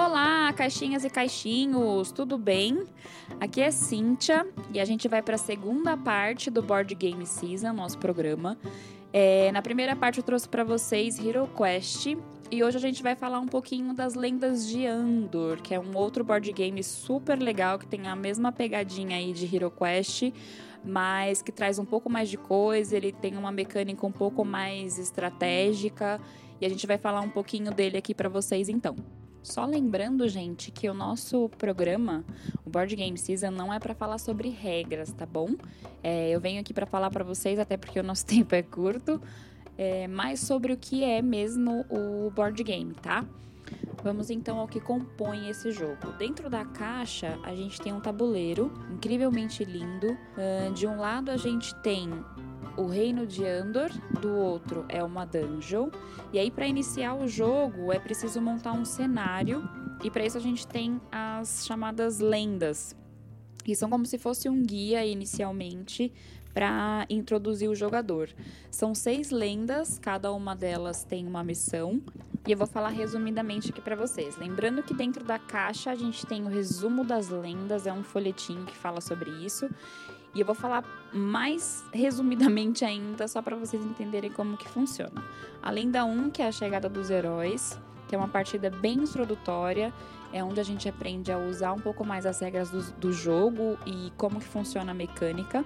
Olá, caixinhas e caixinhos, tudo bem? Aqui é Cíntia e a gente vai para a segunda parte do Board Game Season, nosso programa. É, na primeira parte eu trouxe para vocês Hero Quest e hoje a gente vai falar um pouquinho das Lendas de Andor, que é um outro board game super legal que tem a mesma pegadinha aí de Hero Quest, mas que traz um pouco mais de coisa, ele tem uma mecânica um pouco mais estratégica e a gente vai falar um pouquinho dele aqui para vocês então. Só lembrando, gente, que o nosso programa, o Board Game Season, não é para falar sobre regras, tá bom? É, eu venho aqui para falar para vocês, até porque o nosso tempo é curto, é, mais sobre o que é mesmo o board game, tá? Vamos então ao que compõe esse jogo. Dentro da caixa, a gente tem um tabuleiro incrivelmente lindo. De um lado, a gente tem o reino de Andor, do outro é uma dungeon. E aí, para iniciar o jogo, é preciso montar um cenário. E para isso, a gente tem as chamadas lendas, que são como se fosse um guia inicialmente para introduzir o jogador. São seis lendas, cada uma delas tem uma missão. E eu vou falar resumidamente aqui para vocês. Lembrando que dentro da caixa a gente tem o resumo das lendas, é um folhetinho que fala sobre isso. E eu vou falar mais resumidamente ainda, só para vocês entenderem como que funciona. A lenda 1, que é a chegada dos heróis, que é uma partida bem introdutória, é onde a gente aprende a usar um pouco mais as regras do, do jogo e como que funciona a mecânica.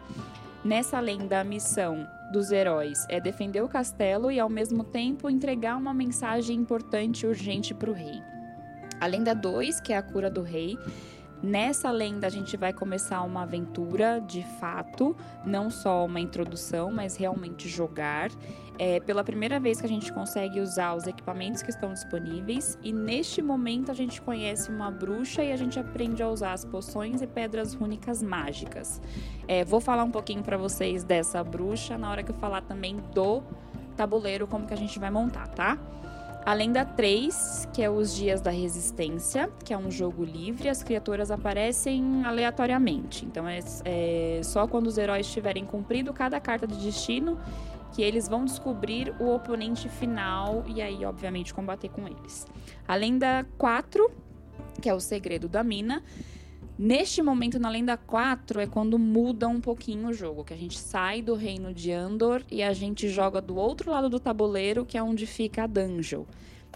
Nessa lenda, a missão dos heróis é defender o castelo e, ao mesmo tempo, entregar uma mensagem importante e urgente para o rei. A lenda 2, que é a cura do rei, Nessa lenda a gente vai começar uma aventura de fato, não só uma introdução, mas realmente jogar. É pela primeira vez que a gente consegue usar os equipamentos que estão disponíveis e neste momento a gente conhece uma bruxa e a gente aprende a usar as poções e pedras rúnicas mágicas. É, vou falar um pouquinho para vocês dessa bruxa na hora que eu falar também do tabuleiro como que a gente vai montar, tá? Além da 3, que é os Dias da Resistência, que é um jogo livre, as criaturas aparecem aleatoriamente. Então é, é só quando os heróis tiverem cumprido cada carta de destino que eles vão descobrir o oponente final e aí, obviamente, combater com eles. Além da 4, que é o Segredo da Mina, Neste momento, na Lenda 4, é quando muda um pouquinho o jogo, que a gente sai do reino de Andor e a gente joga do outro lado do tabuleiro, que é onde fica a dungeon.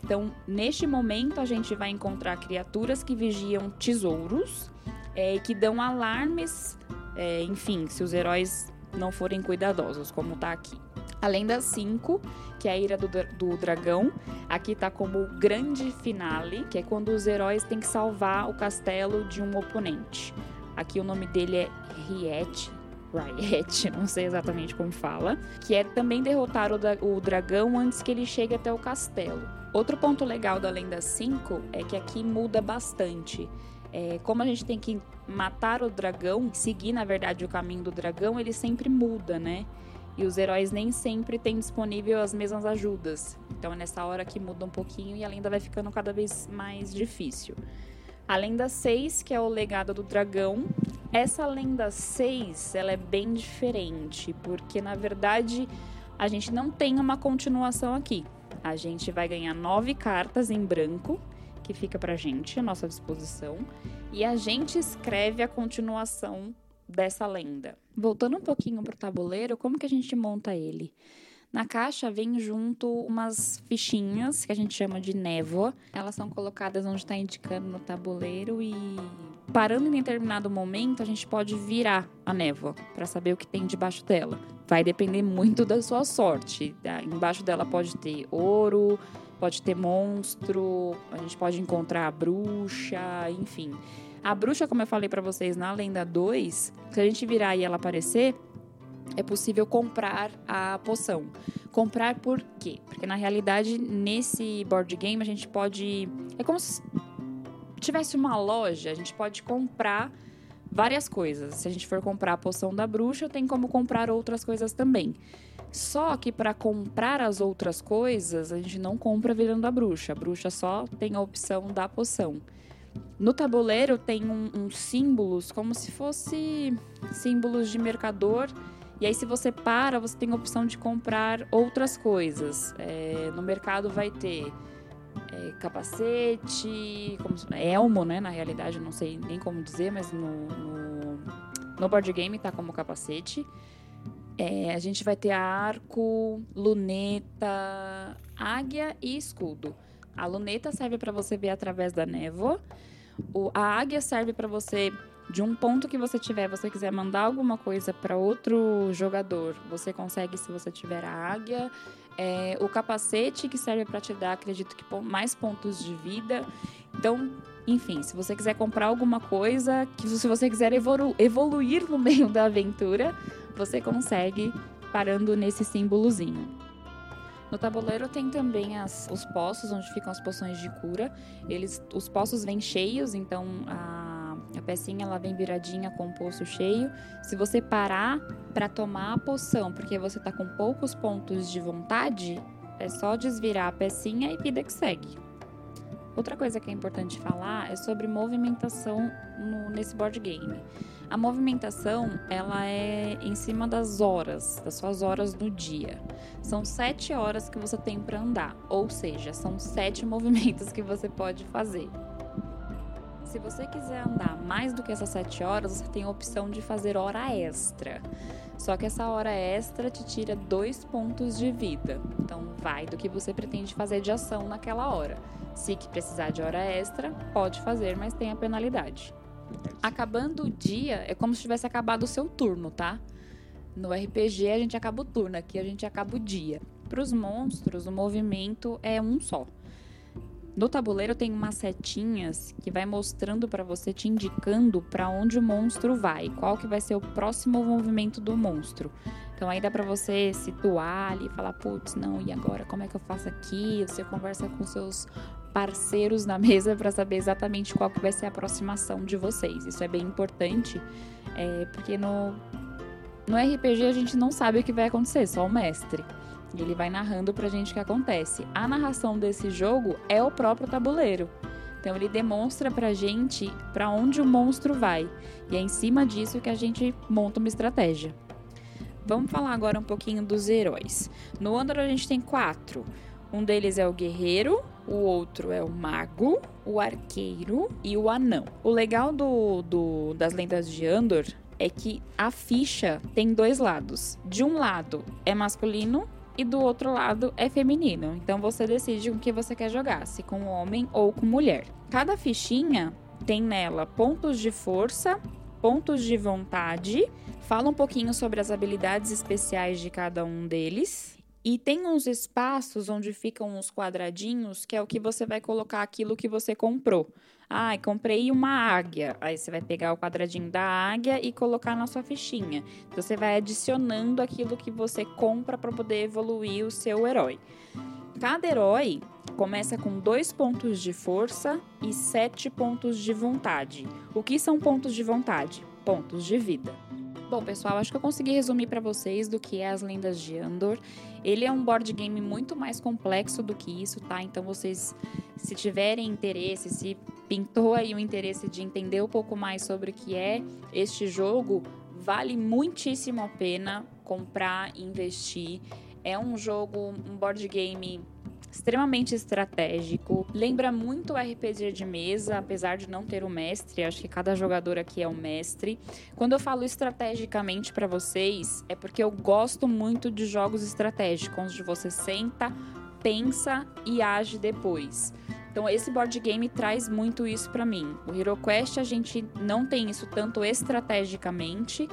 Então, neste momento, a gente vai encontrar criaturas que vigiam tesouros é, que dão alarmes, é, enfim, se os heróis não forem cuidadosos, como tá aqui. Além das cinco, que é a ira do, do dragão, aqui tá como o grande finale, que é quando os heróis têm que salvar o castelo de um oponente. Aqui o nome dele é Riet, Riot, não sei exatamente como fala, que é também derrotar o, o, dragão antes que ele chegue até o castelo. Outro ponto legal da Lenda 5 é que aqui muda bastante. É, como a gente tem que matar o dragão, seguir na verdade o caminho do dragão, ele sempre muda, né? E os heróis nem sempre têm disponível as mesmas ajudas. Então é nessa hora que muda um pouquinho e a lenda vai ficando cada vez mais difícil. A lenda 6, que é o legado do dragão. Essa lenda 6, ela é bem diferente, porque na verdade a gente não tem uma continuação aqui. A gente vai ganhar nove cartas em branco, que fica pra gente à nossa disposição, e a gente escreve a continuação dessa lenda. Voltando um pouquinho para o tabuleiro, como que a gente monta ele? Na caixa vem junto umas fichinhas que a gente chama de névoa. Elas são colocadas onde está indicando no tabuleiro e parando em determinado momento a gente pode virar a névoa para saber o que tem debaixo dela. Vai depender muito da sua sorte. Embaixo dela pode ter ouro, pode ter monstro, a gente pode encontrar a bruxa, enfim. A bruxa, como eu falei para vocês na Lenda 2, se a gente virar e ela aparecer, é possível comprar a poção. Comprar por quê? Porque na realidade, nesse board game, a gente pode. É como se tivesse uma loja, a gente pode comprar várias coisas. Se a gente for comprar a poção da bruxa, tem como comprar outras coisas também. Só que para comprar as outras coisas, a gente não compra virando a bruxa. A bruxa só tem a opção da poção. No tabuleiro tem uns um, um símbolos como se fosse símbolos de mercador. E aí, se você para, você tem a opção de comprar outras coisas. É, no mercado vai ter é, capacete, como, elmo, né? Na realidade, não sei nem como dizer, mas no, no, no board game tá como capacete. É, a gente vai ter arco, luneta, águia e escudo. A luneta serve para você ver através da névoa. O, a águia serve para você de um ponto que você tiver, você quiser mandar alguma coisa para outro jogador, você consegue se você tiver a águia. É, o capacete que serve para te dar, acredito que mais pontos de vida. Então, enfim, se você quiser comprar alguma coisa, que se você quiser evolu evoluir no meio da aventura, você consegue parando nesse símbolozinho. No tabuleiro tem também as, os poços onde ficam as poções de cura. Eles, os poços vêm cheios, então a, a pecinha ela vem viradinha com o poço cheio. Se você parar para tomar a poção, porque você tá com poucos pontos de vontade, é só desvirar a pecinha e vida que segue. Outra coisa que é importante falar é sobre movimentação no, nesse board game. A movimentação ela é em cima das horas, das suas horas no dia. São sete horas que você tem para andar, ou seja, são sete movimentos que você pode fazer. Se você quiser andar mais do que essas sete horas, você tem a opção de fazer hora extra. Só que essa hora extra te tira dois pontos de vida. Então, vai do que você pretende fazer de ação naquela hora. Se precisar de hora extra, pode fazer, mas tem a penalidade. Acabando o dia, é como se tivesse acabado o seu turno, tá? No RPG a gente acaba o turno, aqui a gente acaba o dia. Para os monstros, o movimento é um só. No tabuleiro tem umas setinhas que vai mostrando para você, te indicando para onde o monstro vai, qual que vai ser o próximo movimento do monstro. Então aí dá para você situar ali e falar, putz, não, e agora como é que eu faço aqui? Você conversa com seus parceiros na mesa para saber exatamente qual que vai ser a aproximação de vocês. Isso é bem importante, é, porque no, no RPG a gente não sabe o que vai acontecer, só o mestre. Ele vai narrando pra gente o que acontece. A narração desse jogo é o próprio tabuleiro. Então ele demonstra pra gente para onde o monstro vai. E é em cima disso que a gente monta uma estratégia. Vamos falar agora um pouquinho dos heróis. No Andor a gente tem quatro. Um deles é o guerreiro, o outro é o mago, o arqueiro e o anão. O legal do, do, das lendas de Andor é que a ficha tem dois lados. De um lado é masculino e do outro lado é feminino. Então você decide com que você quer jogar, se com homem ou com mulher. Cada fichinha tem nela pontos de força, pontos de vontade, fala um pouquinho sobre as habilidades especiais de cada um deles. E tem uns espaços onde ficam uns quadradinhos que é o que você vai colocar aquilo que você comprou. Ah, comprei uma águia. Aí você vai pegar o quadradinho da águia e colocar na sua fichinha. Então você vai adicionando aquilo que você compra para poder evoluir o seu herói. Cada herói começa com dois pontos de força e sete pontos de vontade. O que são pontos de vontade? Pontos de vida. Bom, pessoal, acho que eu consegui resumir para vocês do que é as Lendas de Andor. Ele é um board game muito mais complexo do que isso, tá? Então vocês, se tiverem interesse, se pintou aí o interesse de entender um pouco mais sobre o que é este jogo, vale muitíssimo a pena comprar investir. É um jogo, um board game extremamente estratégico. Lembra muito o RPG de mesa, apesar de não ter o mestre. Acho que cada jogador aqui é o mestre. Quando eu falo estrategicamente para vocês, é porque eu gosto muito de jogos estratégicos, onde você senta, pensa e age depois. Então esse board game traz muito isso para mim. O HeroQuest a gente não tem isso tanto estrategicamente,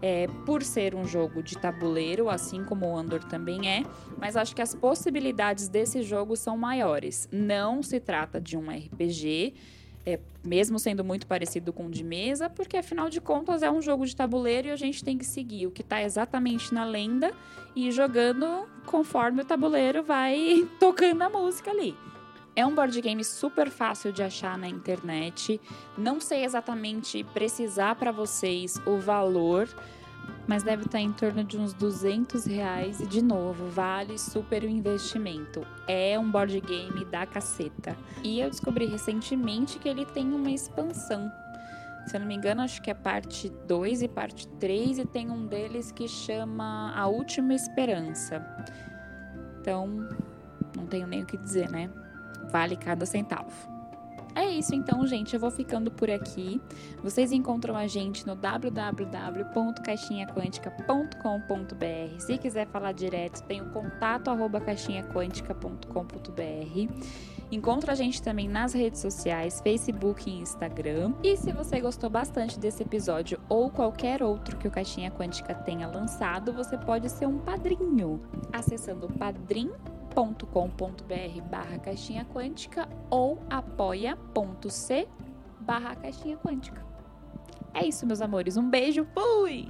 é, por ser um jogo de tabuleiro, assim como o Andor também é, mas acho que as possibilidades desse jogo são maiores. Não se trata de um RPG, é, mesmo sendo muito parecido com o de mesa, porque afinal de contas é um jogo de tabuleiro e a gente tem que seguir o que está exatamente na lenda e ir jogando conforme o tabuleiro vai tocando a música ali. É um board game super fácil de achar na internet. Não sei exatamente precisar para vocês o valor, mas deve estar em torno de uns 200 reais. E, de novo, vale super o investimento. É um board game da caceta. E eu descobri recentemente que ele tem uma expansão. Se eu não me engano, acho que é parte 2 e parte 3, e tem um deles que chama A Última Esperança. Então, não tenho nem o que dizer, né? Vale cada centavo. É isso então, gente. Eu vou ficando por aqui. Vocês encontram a gente no www.caixinhaquântica.com.br. Se quiser falar direto, tem o contato arroba caixinhaquântica.com.br. Encontra a gente também nas redes sociais, Facebook e Instagram. E se você gostou bastante desse episódio ou qualquer outro que o Caixinha Quântica tenha lançado, você pode ser um padrinho acessando padrim.com apoia.com.br barra caixinha quântica ou apoia.c barra caixinha quântica. É isso, meus amores. Um beijo. Fui!